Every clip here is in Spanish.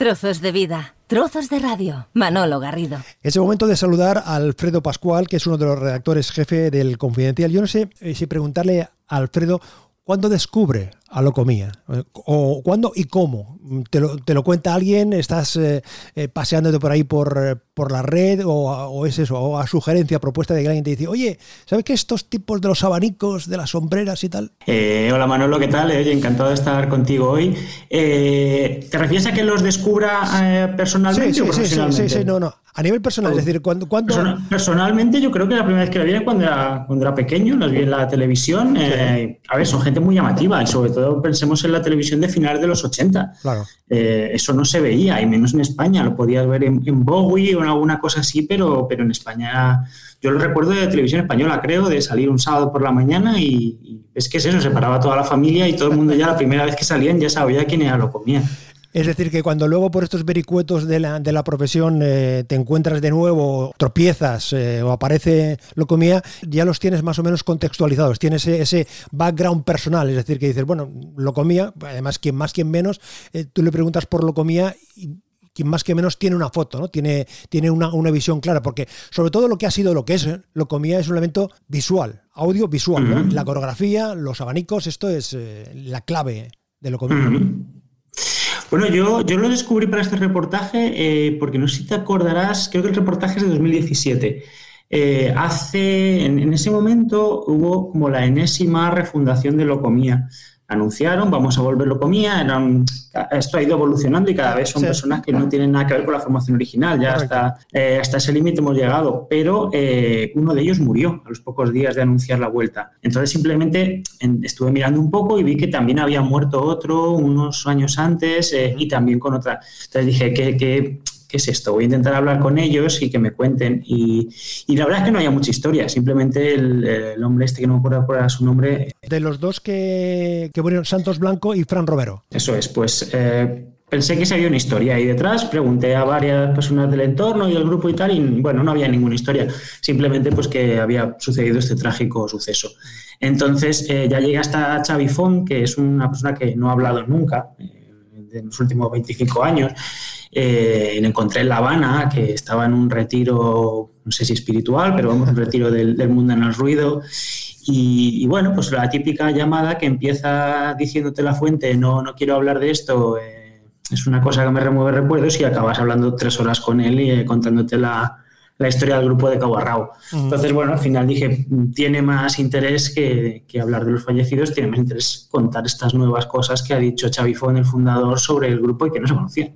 Trozos de vida, trozos de radio. Manolo Garrido. Es el momento de saludar a Alfredo Pascual, que es uno de los redactores jefe del Confidencial. Yo no sé eh, si preguntarle a Alfredo cuándo descubre a Locomía? ¿O cuándo y cómo? ¿Te lo, te lo cuenta alguien? ¿Estás eh, eh, paseándote por ahí por, eh, por la red? O, o, es eso? ¿O a sugerencia, propuesta de que alguien te dice, oye, ¿sabes que estos tipos de los abanicos, de las sombreras y tal? Eh, hola Manolo, ¿qué tal? Oye, encantado de estar contigo hoy. ¿Te refieres a que los descubra personalmente sí, o sí, profesionalmente? Sí, sí, sí, no, no. A nivel personal, es decir, ¿cuándo...? cuándo... Person personalmente yo creo que la primera vez que la vi cuando era, cuando era pequeño, las vi en la televisión. Eh, a ver, son gente muy llamativa y sobre todo pensemos en la televisión de finales de los 80. Claro. Eh, eso no se veía, y menos en España. Lo podías ver en, en Bowie o en alguna cosa así, pero, pero en España... Yo lo recuerdo de televisión española, creo, de salir un sábado por la mañana y, y es que es eso, se paraba toda la familia y todo el mundo ya la primera vez que salían ya sabía quién era lo comía. Es decir, que cuando luego por estos vericuetos de la, de la profesión eh, te encuentras de nuevo, tropiezas eh, o aparece locomía, ya los tienes más o menos contextualizados, tienes ese, ese, background personal, es decir, que dices, bueno, locomía, además, quien más, quien menos, eh, tú le preguntas por locomía y quien más que menos tiene una foto, ¿no? Tiene, tiene una, una, visión clara, porque sobre todo lo que ha sido lo que es ¿eh? Locomía es un elemento visual, audio visual, ¿no? uh -huh. La coreografía, los abanicos, esto es eh, la clave de Locomía. Uh -huh. Bueno, yo, yo lo descubrí para este reportaje eh, porque no sé si te acordarás, creo que el reportaje es de 2017. Eh, hace, en, en, ese momento hubo como la enésima refundación de Locomía. Anunciaron, vamos a volver Locomía, eran, esto ha ido evolucionando y cada vez son sí. personas que no tienen nada que ver con la formación original, ya hasta, eh, hasta ese límite hemos llegado, pero eh, uno de ellos murió a los pocos días de anunciar la vuelta. Entonces simplemente en, estuve mirando un poco y vi que también había muerto otro unos años antes eh, y también con otra. Entonces dije, que, que ¿qué es esto? Voy a intentar hablar con ellos y que me cuenten. Y, y la verdad es que no había mucha historia, simplemente el, el, hombre este, que no me acuerdo cuál era su nombre. De los dos que, que murieron, Santos Blanco y Fran Romero. Eso es, pues eh, pensé que se había una historia ahí detrás, pregunté a varias personas del entorno y del grupo y tal, y bueno, no había ninguna historia, simplemente pues que había sucedido este trágico suceso. Entonces eh, ya llegué hasta Xavi Font, que es una persona que no ha hablado nunca eh, en los últimos 25 años, eh, encontré en La Habana, que estaba en un retiro, no sé si espiritual, pero vamos, un retiro del, del mundo en el ruido. Y, y, bueno, pues la típica llamada que empieza diciéndote la fuente, no, no quiero hablar de esto, eh, es una cosa que me remueve recuerdos y acabas hablando tres horas con él y eh, contándote la, la historia del grupo de Caguarrao. Uh -huh. Entonces, bueno, al final dije, tiene más interés que, que, hablar de los fallecidos, tiene más interés contar estas nuevas cosas que ha dicho Xavi Font, el fundador, sobre el grupo y que no se conocían.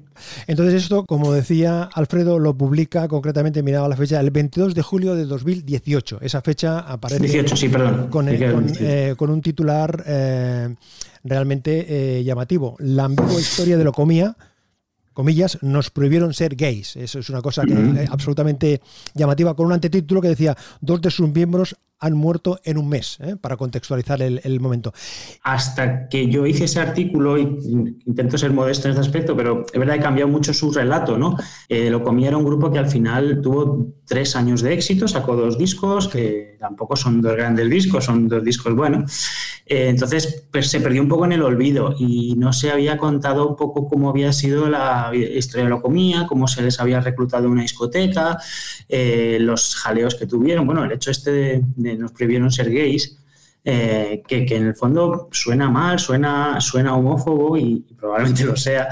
Entonces esto, como decía Alfredo, lo publica concretamente, miraba la fecha, el 22 de julio de 2018. Esa fecha aparece 18, sí, perdón. Con, el, con, eh, con un titular eh, realmente eh, llamativo. La ambigua historia de Locomía, comillas, nos prohibieron ser gays. Eso es una cosa que, mm. eh, absolutamente llamativa, con un antetítulo que decía, dos de sus miembros han muerto en un mes, ¿eh? para contextualizar el, el, momento. Hasta que yo hice ese artículo, y intento ser modesto en este aspecto, pero es verdad que cambiado mucho su relato, ¿no? Eh, lo comía era un grupo que al final tuvo tres años de éxito, sacó dos discos, que tampoco son dos grandes discos, son dos discos buenos. Eh, entonces pues, se perdió un poco en el olvido y no se había contado un poco cómo había sido la historia de lo comía, cómo se les había reclutado una discoteca, eh, los jaleos que tuvieron. Bueno, el hecho este de, de nos prohibieron ser gays, eh, que, en el fondo suena mal, suena, suena homófobo y, probablemente lo sea,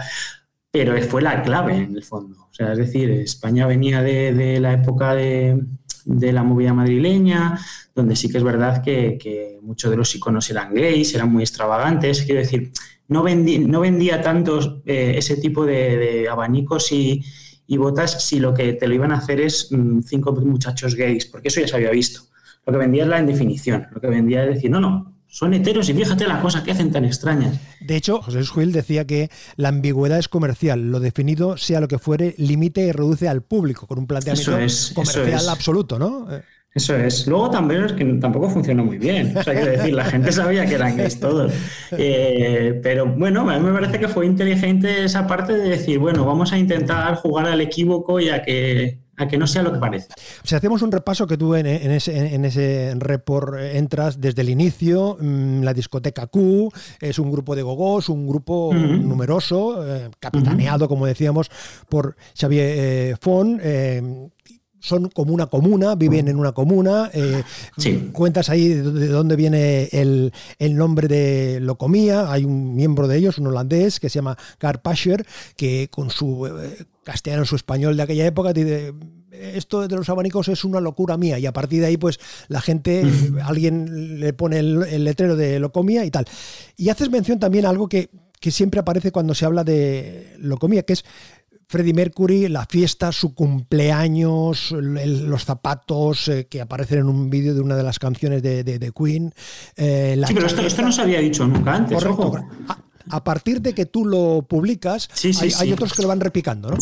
pero fue la clave en el fondo. O sea, es decir, España venía de la época de, de, la movida madrileña, donde sí que es verdad que, que muchos de los iconos eran gays, eran muy extravagantes. Quiero decir, no, vendí, no vendía tantos eh, ese tipo de, abanicos y, y, botas si lo que te lo iban a hacer es mmm, cinco muchachos gays, porque eso ya se había visto. Lo que vendía es la indefinición, lo que vendía es decir, no, no, son heteros y fíjate las cosas que hacen tan extrañas. De hecho, José Luis Gil decía que la ambigüedad es comercial, lo definido, sea lo que fuere, limite y reduce al público, con un planteamiento es, comercial absoluto, ¿no? Eso es. Luego también es que tampoco funcionó muy bien. O sea, quiero decir, la gente sabía que eran gays todos. Eh, pero bueno, a mí me parece que fue inteligente esa parte de decir, bueno, vamos a intentar jugar al equívoco ya que a que no sea lo que parece. Si hacemos un repaso que tú en, ese, en ese report entras desde el inicio, mm, la discoteca Q es un grupo de gogos, un grupo numeroso, eh, capitaneado, como decíamos, por Xavier eh, Fon. Eh, son como una comuna, viven en una comuna. Cuentas ahí de dónde viene el, nombre de Locomía. Hay un miembro de ellos, un holandés, que se llama Gar Pascher, que con su castellano, su español de aquella época, dice esto de los abanicos es una locura mía y a partir de ahí pues la gente, alguien le pone el, letrero de locomía y tal. Y haces mención también a algo que, siempre aparece cuando se habla de locomía, que es Freddie Mercury, la fiesta, su cumpleaños, los zapatos eh, que aparecen en un vídeo de una de las canciones de, de, Queen. Eh, sí, pero esto, no se había dicho nunca antes. Correcto. A, partir de que tú lo publicas, hay, otros que lo van repicando, ¿no?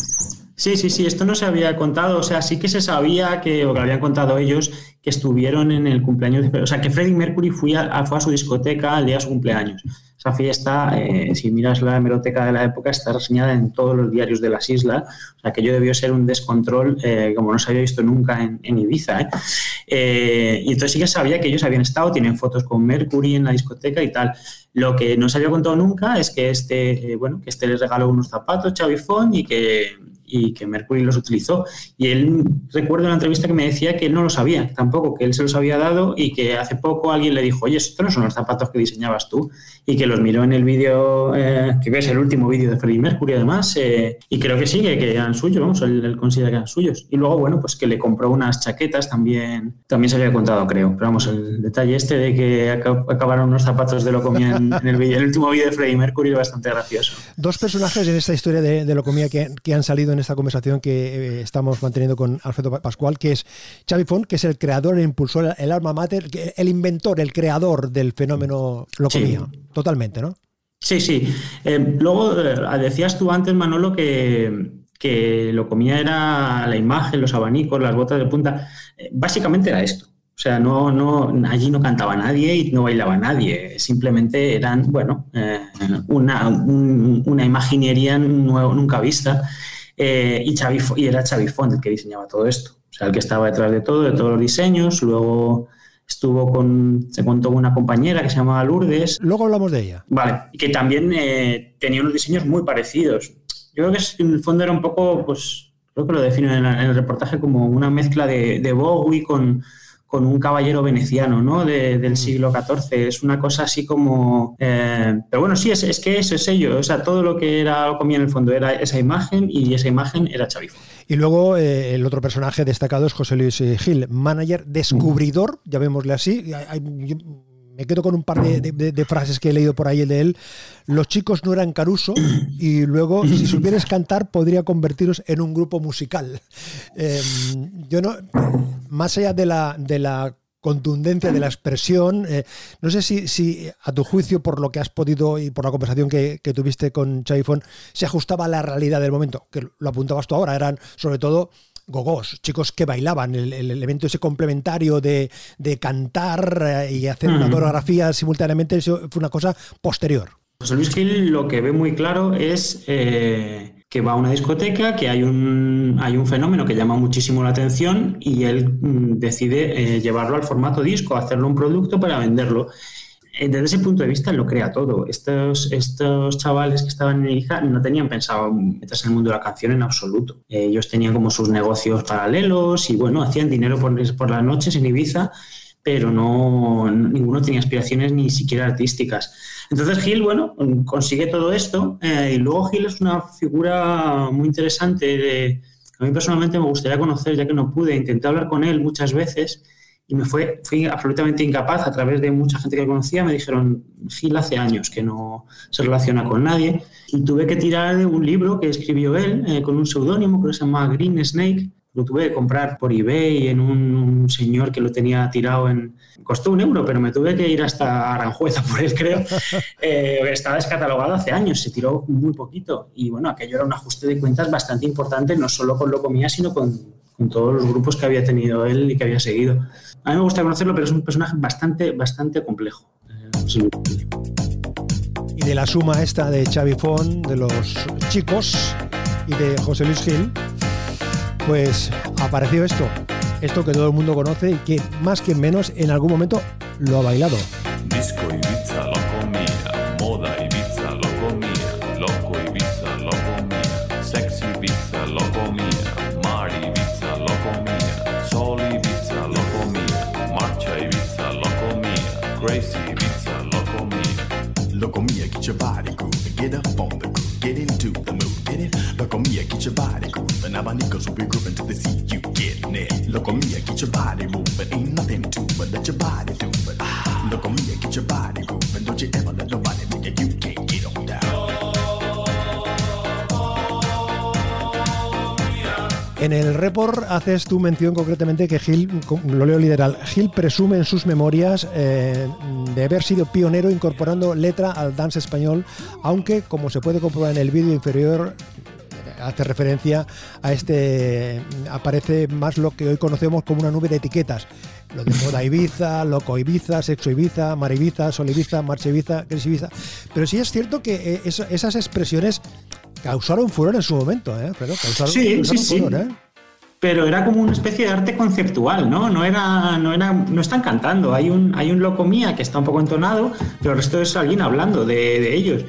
Sí, sí, sí, esto no se había contado, o sea, sí que se sabía que, o que lo habían contado ellos, que estuvieron en el cumpleaños, de, o sea, que Freddie Mercury fue a, fue a su discoteca al día de su cumpleaños. Esa fiesta, eh, si miras la hemeroteca de la época, está reseñada en todos los diarios de las islas, o sea, que yo debió ser un descontrol eh, como no se había visto nunca en, Ibiza. ¿eh? y entonces sí que sabía que ellos habían estado, tienen fotos con Mercury en la discoteca y tal. Lo que no se había contado nunca es que este, bueno, que este les regaló unos zapatos, Xavi Fon, y que y que Mercury los utilizó. Y él recuerdo una entrevista que me decía que él no lo sabía tampoco, que él se los había dado y que hace poco alguien le dijo, oye, estos no son los zapatos que diseñabas tú, y que los miró en el vídeo, eh, que ves el último vídeo de Freddie Mercury además, eh, y creo que sí, que, eran suyos, vamos, él, considera que eran suyos. Y luego, bueno, pues que le compró unas chaquetas también, también se había contado, creo, pero vamos, el detalle este de que acabaron unos zapatos de Locomía en, en el, el último vídeo de Freddie Mercury es bastante gracioso. Dos personajes en esta historia de, de Locomía que, que han salido en esta conversación que eh, estamos manteniendo con Alfredo Pascual, que es Xavi Font, que es el creador, el impulsor, el alma mater, el inventor, el creador del fenómeno locomía. Totalmente, ¿no? Sí, sí. Eh, luego eh, decías tú antes, Manolo, que, que locomía era la imagen, los abanicos, las botas de punta. básicamente era esto. O sea, no, no, allí no cantaba nadie y no bailaba nadie. Simplemente eran, bueno, una, una, imaginería nunca vista. Eh, y, y era Xavi Font el que diseñaba todo esto. O sea, el que estaba detrás de todo, de todos los diseños. Luego estuvo con, se contó con una compañera que se llamaba Lourdes. Luego hablamos de ella. Vale, que también eh, tenía unos diseños muy parecidos. Yo creo que en el fondo era un poco, pues, creo que lo defino en, el reportaje como una mezcla de, de Bowie con, con un caballero veneciano ¿no? del mm. siglo XIV. Es una cosa así como... Eh, pero bueno, sí, es, es, que eso es ello. O sea, todo lo que era comía en el fondo era esa imagen y esa imagen era Chavifo. Y luego eh, el otro personaje destacado es José Luis eh, Gil, manager descubridor, llamémosle así. Hay, me quedo con un par de, frases que he leído por ahí de él. Los chicos no eran Caruso y luego, si supieras cantar, podría convertiros en un grupo musical. Em, yo no, más allá de la, de la contundencia de la expresión. Eh, no sé si, si, a tu juicio, por lo que has podido y por la conversación que, tuviste con Chaifón, se ajustaba a la realidad del momento, que lo apuntabas tú ahora, eran sobre todo gogos, chicos que bailaban, el, elemento ese complementario de, cantar eh, y hacer una coreografía simultáneamente, eso fue una cosa posterior. José Luis Gil lo que ve muy claro es eh, que va a una discoteca, que hay un, hay un fenómeno que llama muchísimo la atención y él mm, decide eh, llevarlo al formato disco, hacerlo un producto para venderlo. Eh, desde ese punto de vista lo crea todo. Estos, estos chavales que estaban en Ibiza no tenían pensado meterse en el mundo de la canción en absoluto. Ellos tenían como sus negocios paralelos y bueno, hacían dinero por, por las noches en Ibiza, pero no, ninguno tenía aspiraciones ni siquiera artísticas. Entonces Gil, bueno, consigue todo esto eh, y luego Gil es una figura muy interesante de, a mí personalmente me gustaría conocer, ya que no pude, intenté hablar con él muchas veces y me fue, fui absolutamente incapaz a través de mucha gente que conocía, me dijeron, Gil hace años que no se relaciona con nadie y tuve que tirar de un libro que escribió él eh, con un seudónimo que se llama Green Snake, lo tuve que comprar por eBay en un, señor que lo tenía tirado en... Costó un euro, pero me tuve que ir hasta Aranjuez por él, creo. Eh, estaba descatalogado hace años, se tiró muy poquito. Y bueno, aquello era un ajuste de cuentas bastante importante, no solo con lo comía, sino con, con todos los grupos que había tenido él y que había seguido. A mí me gusta conocerlo, pero es un personaje bastante, bastante complejo. Eh, y de la suma esta de Xavi Fon, de los chicos y de José Luis Gil, Pues apareció esto, esto que todo el mundo conoce y que más que menos en algún momento lo ha bailado. Disco get your body grooving, get up on the groove, get into the mood, get it? Loco mia, get your body grooving, abanicos will be grooving till they see you getting it. Loco mia, get your body moving, ain't nothing to but let your body do it. Loco mia, get your body En el report haces tu mención concretamente que Gil, lo leo literal, Gil presume en sus memorias eh, de haber sido pionero incorporando letra al dance español, aunque como se puede comprobar en el vídeo inferior hace referencia a este aparece más lo que hoy conocemos como una nube de etiquetas. Lo de moda Ibiza, loco Ibiza, sexo Ibiza, mar Ibiza, sol Ibiza, marcha Ibiza, crisis Ibiza. Pero sí es cierto que eh, esas expresiones causaron furor en su momento ¿eh? Pero causaron, Sí, causaron sí, sí. ¿eh? pero era como una especie de arte conceptual, ¿no? No era, no era, no están cantando. Hay un, hay un loco mía que está un poco entonado, pero el resto es alguien hablando de, de ellos.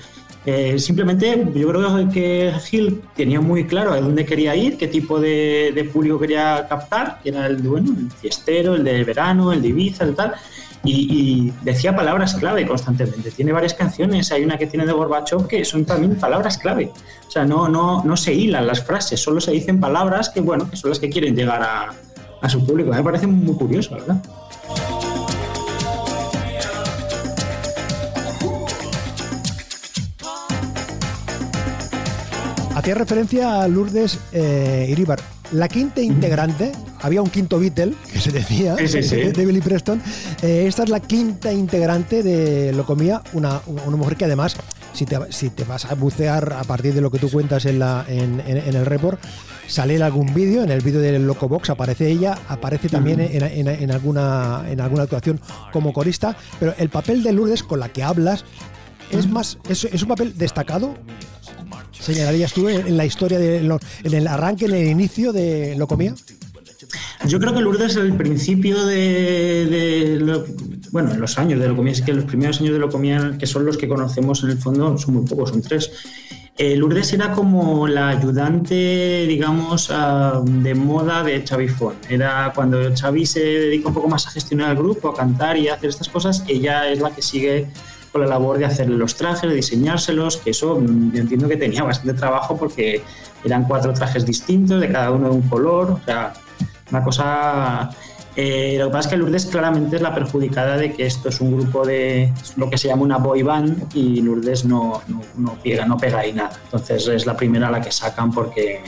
Eh, simplemente yo creo que Gil tenía muy claro a dónde quería ir, qué tipo de, de público quería captar, que era el bueno, el fiestero, el de verano, el de Ibiza, el tal. Y, decía palabras clave constantemente. Tiene varias canciones, hay una que tiene de Gorbachev que son también palabras clave. O sea, no, no, no se hilan las frases, solo se dicen palabras que, bueno, que son las que quieren llegar a, a su público. Me parece muy curioso, ¿verdad? Hacía referencia a Lourdes eh, Iríbar. La quinta integrante, había un quinto Beatle, que se decía, Sí, sí, sí. de Billy Preston. Eh, esta es la quinta integrante de Locomía, una, una mujer que además, si te, si te vas a bucear a partir de lo que tú cuentas en, la, en, en- en el report, sale en algún vídeo, en el vídeo del Locobox aparece ella, aparece también en, en- en alguna, en alguna actuación como corista, pero el papel de Lourdes con la que hablas es más es, es un papel destacado señalarías tú en, la historia de lo- en el arranque en el inicio de Locomía Yo creo que Lourdes el principio de, de lo- bueno, en los años de Locomía, es que los primeros años de Locomía, que son los que conocemos en el fondo, son muy pocos, son tres. Eh, Lourdes era como la ayudante, digamos, ah, de moda de Xavi Font. Era cuando Xavi se dedica un poco más a gestionar el grupo, a cantar y a hacer estas cosas, ella es la que sigue con la labor de hacerle los trajes, de diseñárselos, que eso mm, entiendo que tenía bastante trabajo porque eran cuatro trajes distintos, de cada uno de un color, o sea, una cosa... eh, lo que pasa es que Lourdes claramente es la perjudicada de que esto es un grupo de lo que se llama una boy band y Lourdes no, no, no pega, no pega ahí nada. Entonces es la primera a la que sacan porque,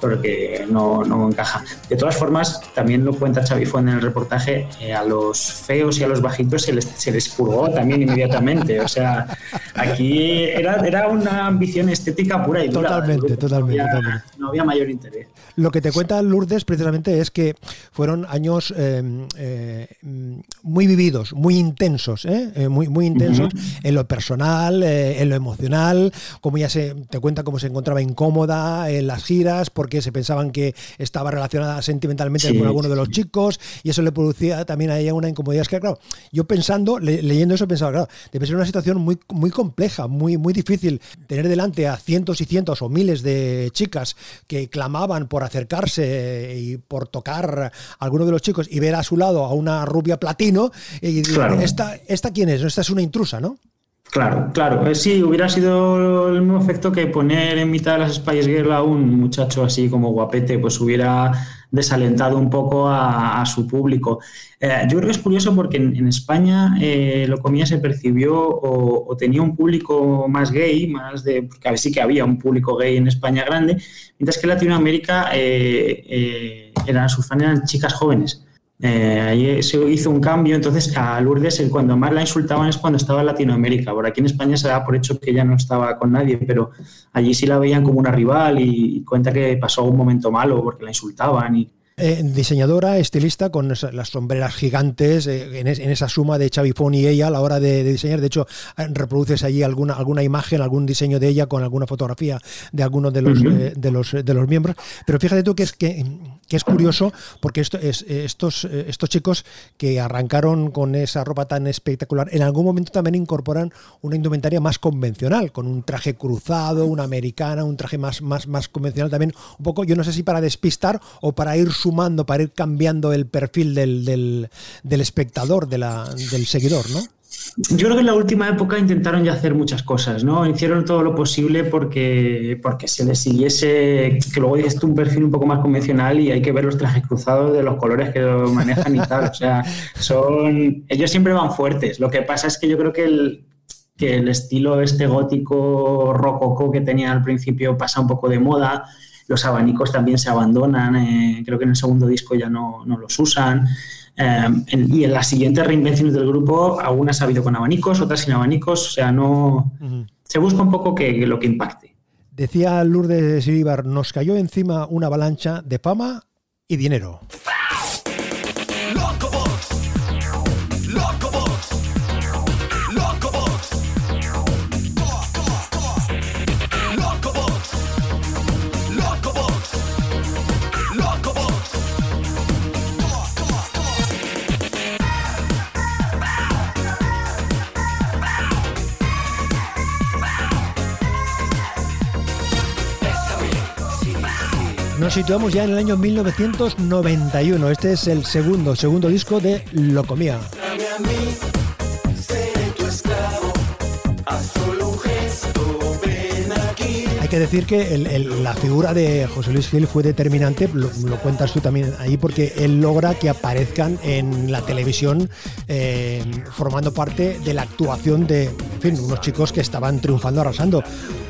porque no, no encaja. De todas formas, también lo cuenta Xavi Font en el reportaje, eh, a los feos y a los bajitos se les, se les purgó también inmediatamente. O sea, aquí era, era una ambición estética pura y dura. Totalmente, totalmente, No había- totalmente. No había mayor interés. lo que te cuenta Lourdes precisamente es que fueron años eh, eh, mm, muy vividos muy intensos ¿eh? Eh, muy, muy intensos en lo personal eh, en lo emocional como ya se te cuenta cómo se encontraba incómoda en las giras porque se pensaban que estaba relacionada sentimentalmente Sí, con alguno de sí, los chicos y eso le producía también a ella una incomodidad. Es que, claro, yo pensando, le- leyendo eso, pensaba, claro, debe ser una situación muy, muy compleja, muy, muy difícil tener delante a cientos y cientos o miles de chicas que clamaban por acercarse y por tocar a alguno de los chicos y ver a su lado a una rubia platino y decir, Claro. ¿esta, ¿esta quién es? Esta es una intrusa, ¿no? Claro, claro. Eh, Sí, hubiera sido el mismo efecto que poner en mitad de las Spice Girl a un muchacho así como guapete, pues hubiera desalentado un poco a, a su público. Eh, yo creo que es curioso porque en, en España eh, Locomía se percibió o, o tenía un público más gay, más de, porque a ver, sí que había un público gay en España grande, mientras que en Latinoamérica eran, sus fans eran chicas jóvenes. Eh, ahí se hizo un cambio, entonces a Lourdes cuando más la insultaban es cuando estaba en Latinoamérica. Por aquí en España se da por hecho que ella no estaba con nadie, pero allí sí la veían como una rival y, cuenta que pasó un momento malo porque la insultaban y Eh, diseñadora, estilista, con esa- las sombreras gigantes, eh, en, es- en esa suma de Xavi Fon y ella a la hora de, de diseñar. De hecho, eh, reproduces allí alguna, alguna imagen, algún diseño de ella con alguna fotografía de alguno de los, eh, de los, de los miembros. Pero fíjate tú que es, que, que es curioso porque esto, es, estos, eh, estos chicos que arrancaron con esa ropa tan espectacular, en algún momento también incorporan una indumentaria más convencional, con un traje cruzado, una americana, un traje más, más, más convencional también, un poco, yo no sé si para despistar o para ir sumando, para ir cambiando el perfil del, del, espectador, del seguidor, ¿no? Yo creo que en la última época intentaron ya hacer muchas cosas, ¿no? Hicieron todo lo posible porque, porque se les siguiese, que luego dices tú un perfil un poco más convencional y hay que ver los trajes cruzados de los colores que manejan y tal. O sea, son. Ellos siempre van fuertes. Lo que pasa es que yo creo que el, que el estilo este gótico rococó que tenían al principio pasa un poco de moda. Los abanicos también se abandonan. eh, creo que en el segundo disco ya no, no los usan. Eh, en- y en las siguientes reinvenciones del grupo, algunas ha habido con abanicos, otras sin abanicos. O sea, no. Se busca un poco que, que lo que impacte. Decía Lourdes Siribar, nos cayó encima una avalancha de fama y dinero. Nos situamos ya en el año 1991. Este es el segundo, segundo disco de Locomía. Que decir que la figura de José Luis Gil fue determinante, lo, lo cuentas tú también ahí, porque él logra que aparezcan en la televisión eh, formando parte de la actuación de en fin, unos chicos que estaban triunfando, arrasando.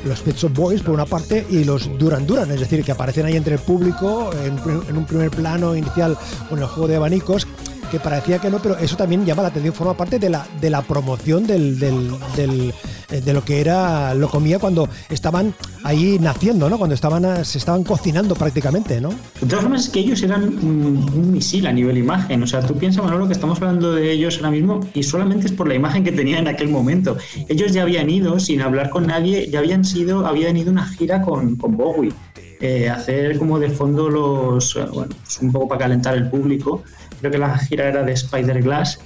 Los Pet Shop Boys, por una parte, y los Duran Duran, es decir, que aparecen ahí entre el público en, en un primer plano inicial con el juego de abanicos que parecía que no, pero eso también llama la atención, forma parte de la, de la promoción del, del- eh, de lo que era Locomía cuando estaban ahí naciendo, ¿no? Cuando estaban a- se estaban cocinando prácticamente, ¿no? De todas formas, es que ellos eran un, un misil a nivel imagen. O sea, tú piensas, Manolo, que estamos hablando de ellos ahora mismo y solamente es por la imagen que tenían en aquel momento. Ellos ya habían ido sin hablar con nadie, ya habían sido, habían ido una gira con, con Bowie. eh, hacer como de fondo los, eh, bueno, pues un poco para calentar el público. Creo que la gira era de Spider Glass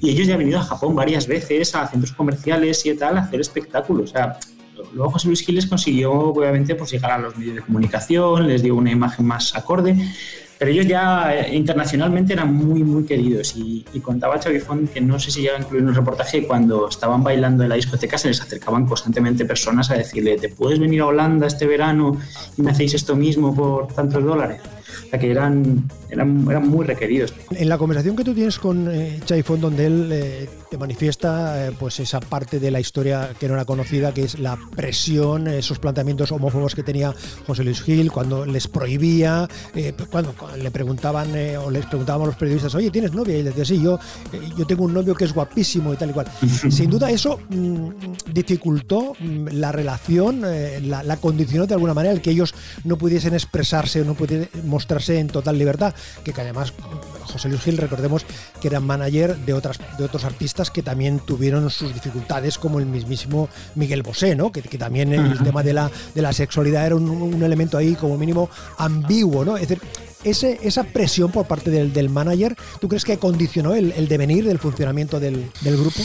y ellos ya han venido a Japón varias veces a centros comerciales y tal a hacer espectáculos. O sea, luego José Luis Gil les consiguió obviamente pues llegar a los medios de comunicación, les dio una imagen más acorde, pero ellos ya eh, internacionalmente eran muy muy queridos y, y contaba Xavi Font que no sé si llega a incluir el reportaje cuando estaban bailando en la discoteca se les acercaban constantemente personas a decirle ¿te puedes venir a Holanda este verano y me hacéis esto mismo por tantos dólares? O sea que eran, eran, eran muy requeridos. En la conversación que tú tienes con eh, Chai Font, donde él eh, te manifiesta eh, pues esa parte de la historia que no era conocida, que es la presión, esos planteamientos homófobos que tenía José Luis Gil cuando les prohibía, eh, cuando, cuando le preguntaban o les preguntábamos a los periodistas, oye, ¿tienes novia? Y él decía, sí, yo, yo tengo un novio que es guapísimo y tal y cual. Sin duda eso mm, dificultó mm, la relación, la, la condicionó de alguna manera el que ellos no pudiesen expresarse, no pudiesen mostrarse en total libertad, que, que además José Luis Gil, recordemos que era manager de, otras, de otros artistas que también tuvieron sus dificultades, como el mismísimo Miguel Bosé, ¿no? que, que también el tema de la, de la sexualidad era un, un elemento ahí como mínimo ambiguo. ¿no? Es decir, ese, esa presión por parte del, del manager, ¿tú crees que condicionó el, el devenir del funcionamiento del, del grupo?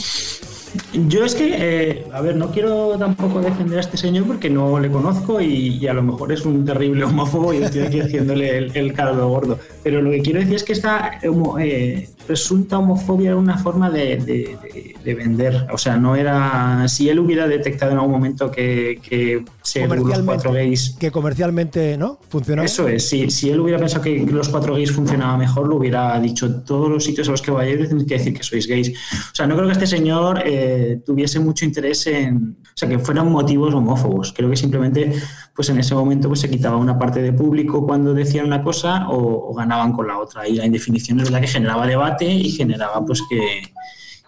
Yo es que, eh, a ver, no quiero tampoco defender a este señor porque no le conozco y, y a lo mejor es un terrible homófobo y estoy aquí haciéndole el, el caldo gordo. Pero lo que quiero decir es que esta homo- eh, presunta homofobia era una forma de, de- de- de vender. O sea, no era. Si él hubiera detectado en algún momento que, que ser los cuatro gays que comercialmente no funcionaba. eso es, si, si él hubiera pensado que los cuatro gays funcionaba mejor, lo hubiera dicho todos los sitios a los que vayáis tenéis que decir que sois gays. O sea, no creo que este señor eh, tuviese mucho interés en, o sea, que fueran motivos homófobos. Creo que simplemente, pues en ese momento, pues se quitaba una parte de público cuando decían una cosa o, ganaban con la otra. Y la indefinición es verdad que generaba debate y generaba, pues que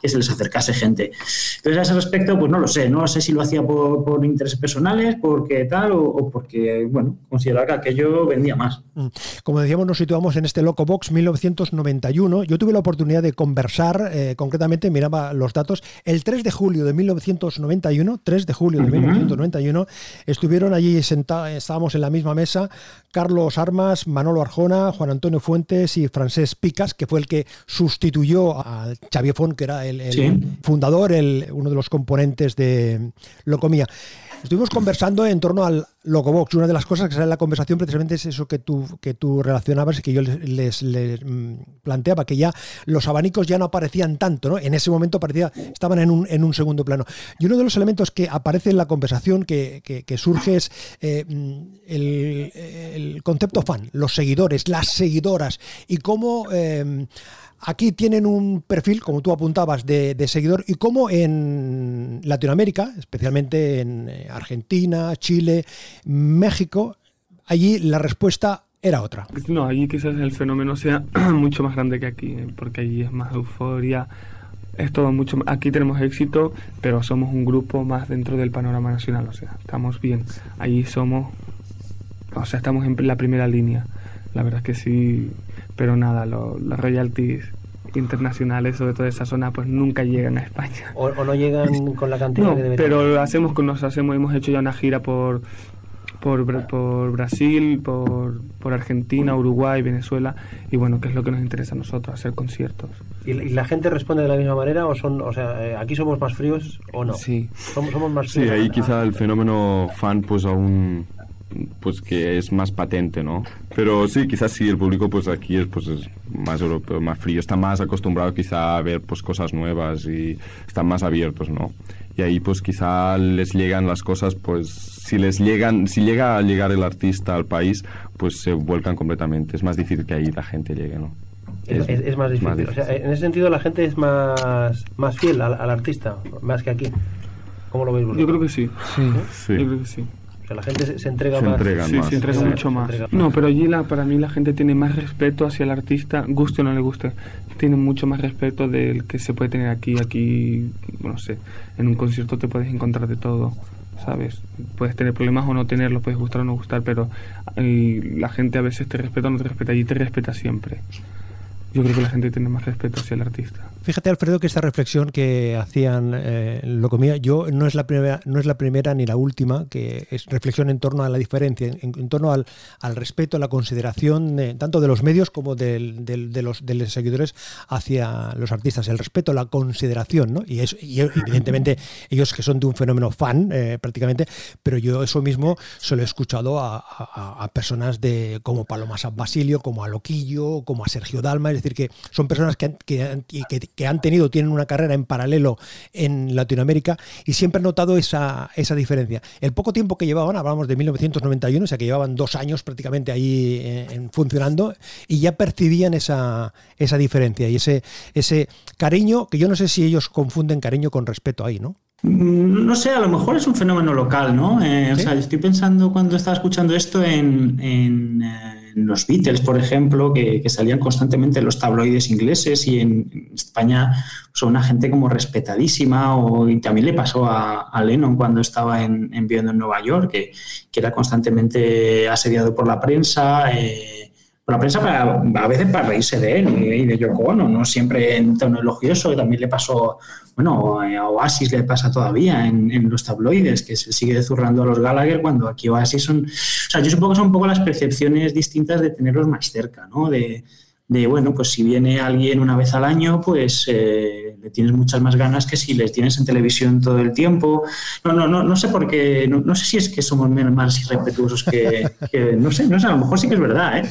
que se les acercase gente. Entonces, a ese respecto, pues no lo sé, no sé si lo hacía por, por intereses personales, porque tal, o, o porque, bueno, consideraba que aquello vendía más. Mm. Como decíamos, nos situamos en este Loco Box 1991. Yo tuve la oportunidad de conversar, eh, concretamente, miraba los datos, el 3 de julio de 1991, 3 de julio de Ujú. 1991, estuvieron allí sentados, estábamos en la misma mesa, Carlos Armas, Manolo Arjona, Juan Antonio Fuentes y Francés Picas, que fue el que sustituyó a Xavier Font, que era el, el Sí. fundador, el, uno de los componentes de Locomía. Estuvimos conversando en torno al Locobox. Una de las cosas que sale en la conversación precisamente es eso que tú, que tú relacionabas y que yo les, les- les, mm, planteaba, que ya los abanicos ya no aparecían tanto, ¿no? En ese momento parecía, estaban en un, en un segundo plano. Y uno de los elementos que aparece en la conversación que, que- que surge es eh, mm, el, el concepto fan, los seguidores, las seguidoras, y cómo... eh, Aquí tienen un perfil, como tú apuntabas, de, seguidor y cómo en Latinoamérica, especialmente en eh, Argentina, Chile, México, allí la respuesta era otra. No, allí quizás el fenómeno sea mucho más grande que aquí, eh, porque allí es más euforia, es todo mucho Aquí tenemos éxito, pero somos un grupo más dentro del panorama nacional, o sea, estamos bien. Allí somos, o sea, estamos en la primera línea, la verdad es que sí, pero nada, lo- las royalties internacionales, sobre todo de esa zona, pues nunca llegan a España. O, o no llegan con la cantidad No, que deberían. pero hacemos con nos hacemos hemos hecho ya una gira por por, por Brasil, por, por Argentina, Uruguay, Venezuela y bueno, que es lo que nos interesa a nosotros, hacer conciertos. ¿Y, y la gente responde de la misma manera o son, o sea, eh, aquí somos más fríos o no? Sí. Somos, somos más Sí, fríos. ahí Ah, quizá el fenómeno fan pues aún pues que es más patente, ¿no? Pero sí, quizás sí, el público pues aquí es pues es más europeo, más frío, está más acostumbrado quizá a ver pues cosas nuevas y están más abiertos, ¿no? Y ahí pues quizá les llegan las cosas pues si les llegan, si llega a llegar el artista al país, pues se vuelcan completamente. Es más difícil que ahí la gente llegue, ¿no? Es, es- es más difícil. O sea, en ese sentido la gente es más, más fiel al, al artista, más que aquí. ¿Cómo lo veis vosotros? Yo creo que sí. Sí. Yo creo que sí. La gente se, se entrega Se más. entregan Sí, más. se entrega mucho más. entrega No, pero allí la, para mí la gente tiene más respeto hacia el artista, guste o no le guste. Tiene mucho más respeto del que se puede tener aquí. Aquí, no sé, en un concierto te puedes encontrar de todo, ¿sabes? Puedes tener problemas o no tenerlos, puedes gustar o no gustar, pero eh, la gente a veces te respeta o no te respeta. Allí te respeta siempre. Yo creo que la gente tiene más respeto hacia el artista. Fíjate, Alfredo, que esta reflexión que hacían eh, en Locomía, yo no es la primera, no es la primera ni la última, que es reflexión en torno a la diferencia, en, torno al, al respeto, a la consideración eh, tanto de los medios como del- de, los, seguidores hacia los artistas, el respeto, la consideración, ¿no? Y, eso, y evidentemente ellos que son de un fenómeno fan eh, prácticamente, pero yo eso mismo se lo he escuchado a, a- personas de como Paloma San Basilio, como a Loquillo, como a Sergio Dalma, es decir, que son personas que que, que- que han tenido, tienen una carrera en paralelo en Latinoamérica y siempre he notado esa, esa diferencia. El poco tiempo que llevaban, hablamos de 1991, o sea que llevaban dos años prácticamente ahí eh, en- funcionando y ya percibían esa, esa diferencia y ese, ese cariño, que yo no sé si ellos confunden cariño con respeto ahí, ¿no? Mm, No sé, a lo mejor es un fenómeno local, ¿no? Eh, O sea, estoy pensando cuando estaba escuchando esto en, en, eh, en los Beatles, por ejemplo, que, salían constantemente en los tabloides ingleses y en, España son una gente como respetadísima, o, y también le pasó a, Lennon cuando estaba en, en viviendo en Nueva York, que, que era constantemente asediado por la prensa. eh, la prensa a veces para reírse de él y de Yoko Ono, no siempre en tono elogioso, también le pasó, bueno, a Oasis le pasa todavía en, en los tabloides, que se sigue zurrando a los Gallagher cuando aquí Oasis son, o sea, yo supongo que son un poco las percepciones distintas de tenerlos más cerca, ¿no? De, de, bueno, pues si viene alguien una vez al año, pues eh, le tienes muchas más ganas que si les tienes en televisión todo el tiempo. No, no, no, no sé por qué, no, no sé si es que somos más irrespetuosos que, que- no sé, no sé, a lo mejor sí que es verdad, ¿eh?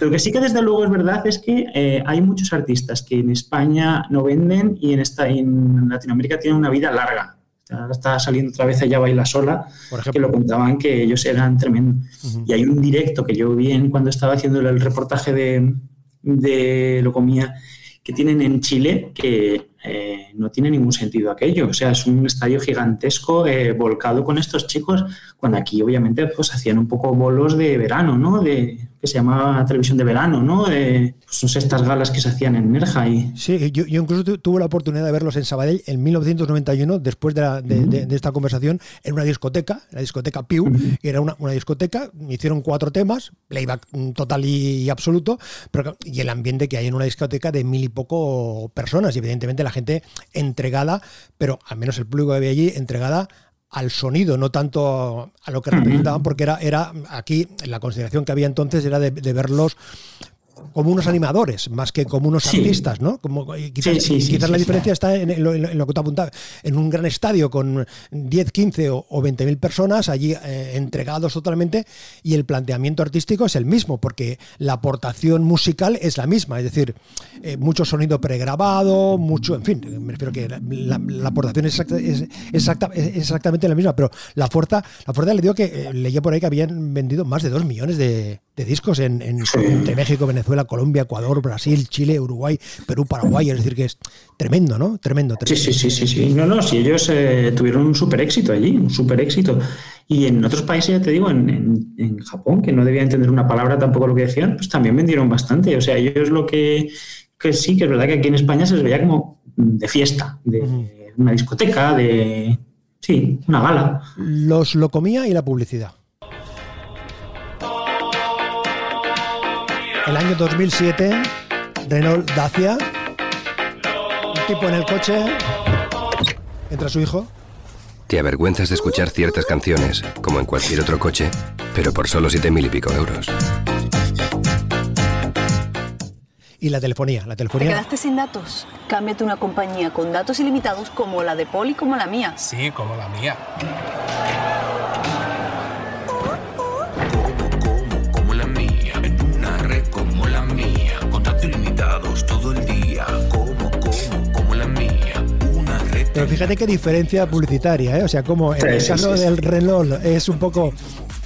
Lo que sí que desde luego es verdad es que eh, hay muchos artistas que en España no venden y en, esta, en Latinoamérica tienen una vida larga. Ahora está saliendo otra vez ella baila sola, Por que lo contaban que ellos eran tremendos. Ujú. Y hay un directo que yo vi en- cuando estaba haciendo el reportaje de, de Locomía que tienen en Chile, que eh, no tiene ningún sentido aquello. O sea, es un estadio gigantesco eh, volcado con estos chicos, cuando aquí obviamente pues hacían un poco bolos de verano, ¿no? De, que se llamaba televisión de verano, ¿no? De, pues, no sé, estas galas que se hacían en Nerja y... Sí, yo, yo incluso tu- tuve la oportunidad de verlos en Sabadell en 1991, después de, la- de- de- de esta conversación, en una discoteca, la discoteca Piu, y era una, una discoteca, hicieron cuatro temas, playback mm, total y, y absoluto, pero, y el ambiente que hay en una discoteca de mil y poco personas, y evidentemente la gente entregada, pero al menos el público que había allí, entregada al sonido, no tanto a lo que representaban, porque era, era aquí, la consideración que había entonces era de, de verlos como unos animadores, más que como unos Sí. artistas, ¿no? Como, y quizás Sí, sí, sí, quizás la diferencia está en, lo, en lo que te apuntaba, en un gran estadio con 10, 15 o, o 20 mil personas allí eh, entregados totalmente y el planteamiento artístico es el mismo, porque la aportación musical es la misma, es decir, eh, mucho sonido pregrabado, mucho, en fin, me refiero que la, la- la aportación es, exacta- es, exacta- es exactamente la misma, pero la fuerza, la fuerza le digo que eh, leía por ahí que habían vendido más de 2 millones de, de discos en, en- Sí. entre México, Venezuela, Colombia, Ecuador, Brasil, Chile, Uruguay, Perú, Paraguay, es decir, que es tremendo, ¿no? Tremendo, Sí, tremendo. sí, sí, sí, sí. No, no, sí, ellos eh, tuvieron un super éxito allí, un super éxito. Y en otros países, ya te digo, en, en- en Japón, que no debía entender una palabra tampoco lo que decían, pues también vendieron bastante. O sea, ellos lo que, que sí, que es verdad que aquí en España se les veía como de fiesta, de una discoteca, de... Sí, una gala. Los lo comía y la publicidad. El año 2007, Renault Dacia, un tipo en el coche, entra su hijo, Te avergüenzas de escuchar ciertas canciones, como en cualquier otro coche, pero por solo siete mil y pico euros. y la telefonía. La ¿Te telefonía. quedaste sin datos? Cámbiate una compañía con datos ilimitados como la de Poli como la mía. Sí, como la mía. Todo el día, como, como, como la mía, una red. Pero fíjate qué diferencia publicitaria, ¿eh? O sea, como en Sí, el caso sí, sí. del Renault es un poco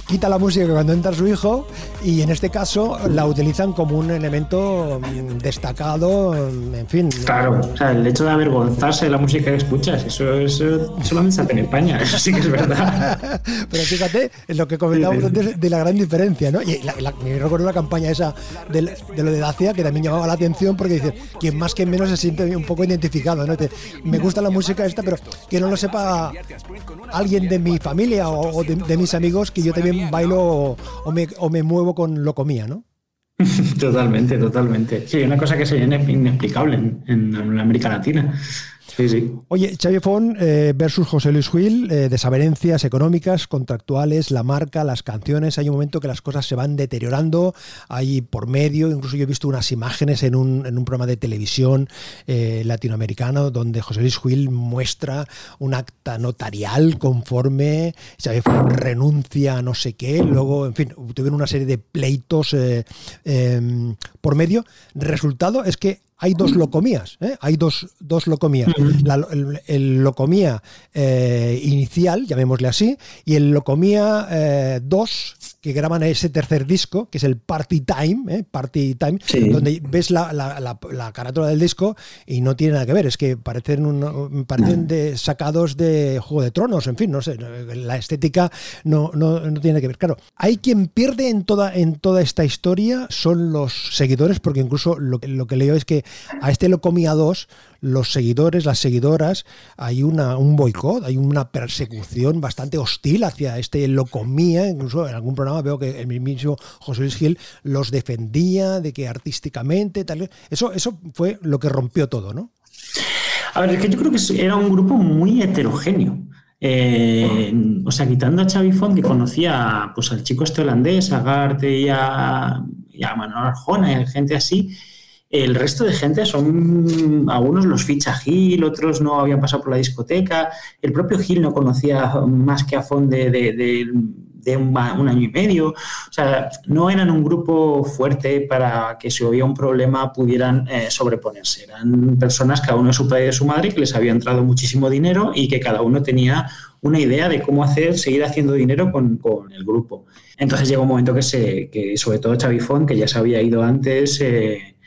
quita la música cuando entra su hijo y en este caso la utilizan como un elemento mm, destacado, mm, en fin. Claro, o sea, el hecho de avergonzarse de la música que escuchas, eso, eso solamente se hace en España, eso sí que es verdad. Pero fíjate lo que comentábamos antes de la gran diferencia, ¿no? Y la, la- me recuerdo la campaña esa del- de, lo de Dacia que también llamaba la atención porque dice, quien más que menos se siente un poco identificado, ¿no? Te- me gusta la música esta, pero que no lo sepa alguien de mi familia o, o de, de mis amigos que yo también bailo o, o me, o me muevo con lo comía, ¿no? Totalmente, totalmente. Sí, una cosa que ine- inexplicable en, América Latina. Oye, Xavi Font eh, versus José Luis Gil, eh, desavenencias económicas, contractuales, la marca, las canciones. Hay un momento que las cosas se van deteriorando, hay por medio, incluso yo he visto unas imágenes en un, en un programa de televisión eh, latinoamericano donde José Luis Gil muestra un acta notarial conforme Xavi Font renuncia a no sé qué, luego, en fin, tuvieron una serie de pleitos eh, eh, por medio. Resultado es que hay dos locomías, ¿eh? hay dos, dos locomías. La- el, el locomía eh, inicial, llamémosle así, y el locomía 2, que graban ese tercer disco, que es el Party Time, ¿eh? Party Time, Sí. donde ves la, la- la- la carátula del disco y no tiene nada que ver, es que parecen, un- parecen de, sacados de Juego de Tronos, en fin, no sé, la estética no, no, no tiene que ver. Claro, hay quien pierde en toda, en toda esta historia, son los seguidores, porque incluso lo, que- lo que leo es que a este Locomía 2, los seguidores, las seguidoras, hay un boicot, hay una persecución bastante hostil hacia este Locomía, incluso en algún programa veo que el mismo José Luis Gil los defendía de que artísticamente, tal, eso, eso fue lo que rompió todo, ¿no? A ver, es que yo creo que era un grupo muy heterogéneo. Eh, o sea, quitando a Xavi que conocía pues, al chico este holandés, a Garte y a, y a Manuel Arjona y a gente así, el resto de gente son, algunos los ficha Gil, otros no habían pasado por la discoteca, el propio Gil no conocía más que a Font de, un, año y medio, o sea, no eran un grupo fuerte para que si había un problema pudieran eh, sobreponerse, eran personas, cada uno de su padre y de su madre, que les había entrado muchísimo dinero y que cada uno tenía una idea de cómo hacer, seguir haciendo dinero con, con el grupo. Entonces llega un momento que, se, que sobre todo Xavi Font, que ya se había ido antes, eh,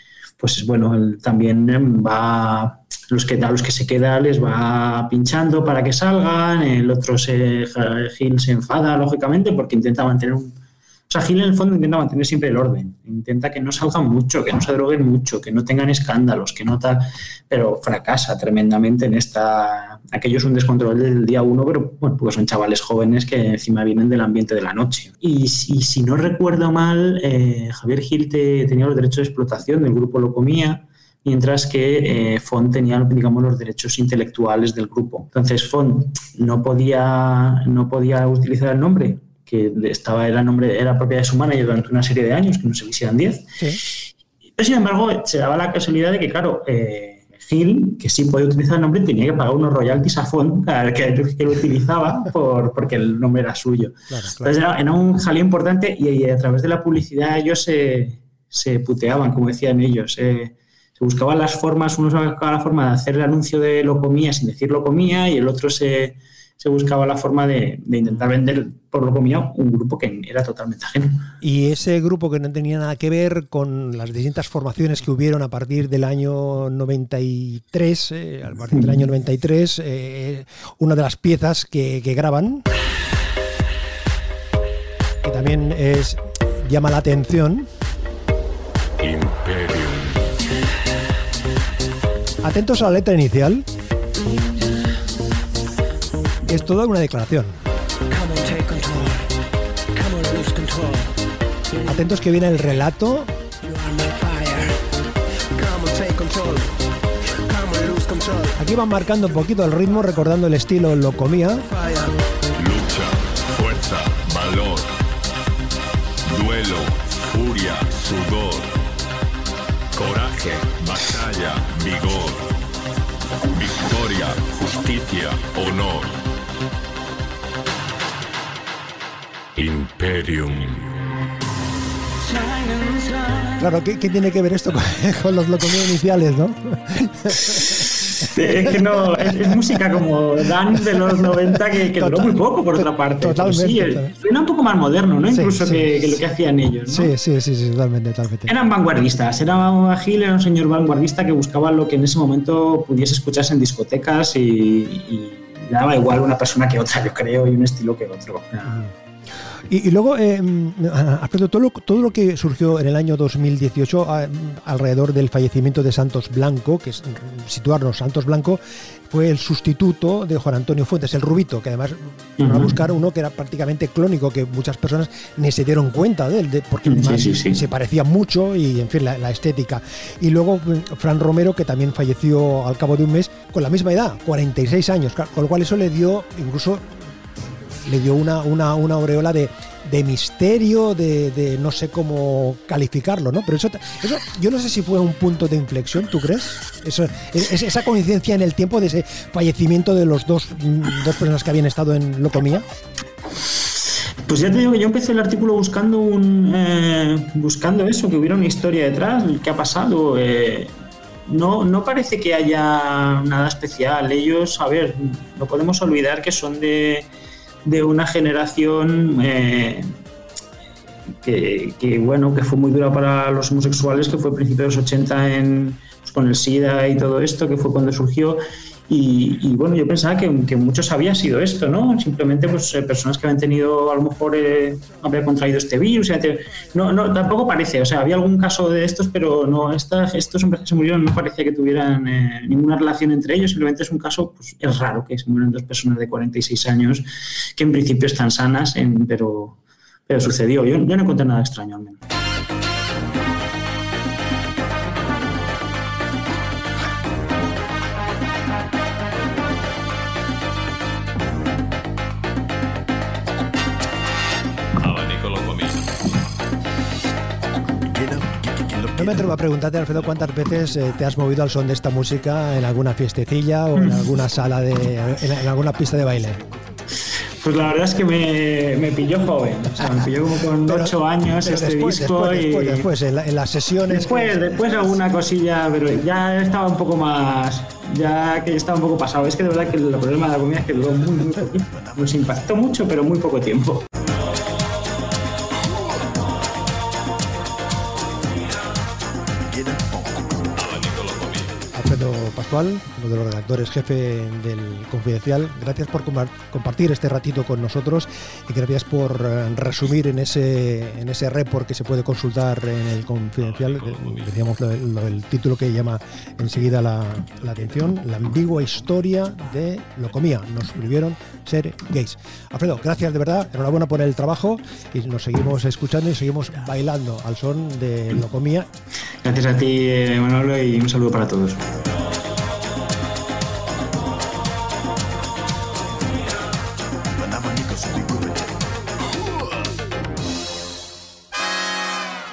pues bueno, él también em, va, los que, a los que se queda les va pinchando para que salgan, el otro se, Gil se enfada, lógicamente, porque intenta mantener un... O sea, Gil en el fondo intenta mantener siempre el orden, intenta que no salgan mucho, que no se droguen mucho, que no tengan escándalos, que no tal, pero fracasa tremendamente en esta... Aquello es un descontrol del día uno, pero bueno, porque son chavales jóvenes que encima vienen del ambiente de la noche. Y, si- no recuerdo mal, eh, Javier Gil te- tenía los derechos de explotación del grupo Locomía, mientras que eh, tenía, digamos, los derechos intelectuales del grupo. Entonces, Font no podía, no podía utilizar el nombre, que estaba, era, nombre, era propiedad de su manager durante una serie de años, que no sé si eran 10. Pero, sin embargo, se daba la casualidad de que, claro, eh, Gil, que sí podía utilizar el nombre, tenía que pagar unos royalties a Font vez que, que lo utilizaba por, porque el nombre era suyo. Entonces era, era un jaleo importante y, y a través de la publicidad ellos se, se puteaban, como decían ellos. eh, se buscaban las formas, uno se buscaba la forma de hacer el anuncio de lo comía sin decir lo comía y el otro se, se buscaba la forma de, de intentar vender por lo comía un grupo que era totalmente ajeno. Y ese grupo que no tenía nada que ver con las distintas formaciones que hubieron a partir del año 93, eh, a partir del año 93, eh, una de las piezas que, que graban, que también es llama la atención. Imperium. Atentos a la letra inicial. Es toda una declaración. Atentos que viene el relato. Aquí van marcando un poquito el ritmo, recordando el estilo lo comía. Lucha, fuerza, valor. Duelo, furia, sudor. Coraje, batalla, vigor. Victoria, justicia, honor. Imperium. Claro, ¿qué, qué tiene que ver esto con, con los locomía iniciales, no? Es que no, es, es música como Dan de los 90 que, que duró muy poco, por otra parte. Totalmente, Sí, suena un poco más moderno, ¿no? Sí, Incluso sí, que, que lo sí. que hacían ellos. ¿no? Sí, sí, sí, sí, totalmente, totalmente. Eran vanguardistas, era Gil era un señor vanguardista que buscaba lo que en ese momento pudiese escucharse en discotecas y, y daba igual una persona que otra, yo creo, y un estilo que otro. Y, y luego, eh, Alfredo, todo lo, todo lo que surgió en el año 2018 a- alrededor del fallecimiento de Santos Blanco, que es mm, situarnos, Santos Blanco fue el sustituto de Juan Antonio Fuentes, el Rubito, que además fueron a buscar uno que era prácticamente clónico, que muchas personas ni se dieron cuenta de él, de- porque además sí, sí. se parecía mucho y, en fin, la, la estética. Y luego mm, Fran Romero, que también falleció al cabo de un mes, con la misma edad, 46 años, con lo cual eso le dio incluso le dio una, una, una aureola de, de misterio, de, de no sé cómo calificarlo, ¿no? Pero eso, eso yo no sé si fue un punto de inflexión, ¿tú crees? Eso, es- es- esa coincidencia en el tiempo de ese fallecimiento de los dos, mm, dos personas que habían estado en Locomía. Pues ya te digo que yo empecé el artículo buscando un eh, buscando eso, que hubiera una historia detrás, qué ha pasado. eh, no, no parece que haya nada especial. Ellos, a ver, no podemos olvidar que son de, de una generación eh, que, bueno, que fue muy dura para los homosexuales, que fue a principios de los 80 en, pues, con el SIDA y todo esto, que fue cuando surgió. Y, bueno, yo pensaba que, muchos había sido esto, ¿no? Simplemente pues eh, personas que habían tenido, a lo mejor, eh, contraído este virus. No, tampoco parece. O sea, había algún caso de estos, pero no, estas, estos hombres que se murieron no parecía que tuvieran eh, ninguna relación entre ellos. Simplemente es un caso, pues es raro que se mueran dos personas de 46 años que en principio están sanas, pero, pero sucedió. Yo, yo no encontré nada extraño al menos. No me atrevo a preguntarte, Alfredo, cuántas veces eh, te has movido al son de esta música en alguna fiestecilla o en alguna sala de. en, en alguna pista de baile. Pues la verdad es que me, me pilló joven, o sea, me pilló como con Pero- 8 años este después, disco después, y después, después, en, la- en las sesiones. después, después alguna cosilla, pero ya estaba un poco más, ya que estaba un poco pasado. Es que de verdad que el problema de la comida es que duró muy, muy poquito. Nos impactó mucho, pero muy poco tiempo. Pascual, uno de los redactores jefe del Confidencial. Gracias por compartir este ratito con nosotros y gracias por eh, resumir en ese, en ese report que se puede consultar en el Confidencial. Eh, decíamos el título que llama enseguida la, la, atención, la ambigua historia de Locomía. Nos prohibieron ser gays. Alfredo, gracias de verdad, enhorabuena por el trabajo y nos seguimos escuchando y seguimos bailando al son de Locomía. Gracias a ti, Manolo, y un saludo para todos.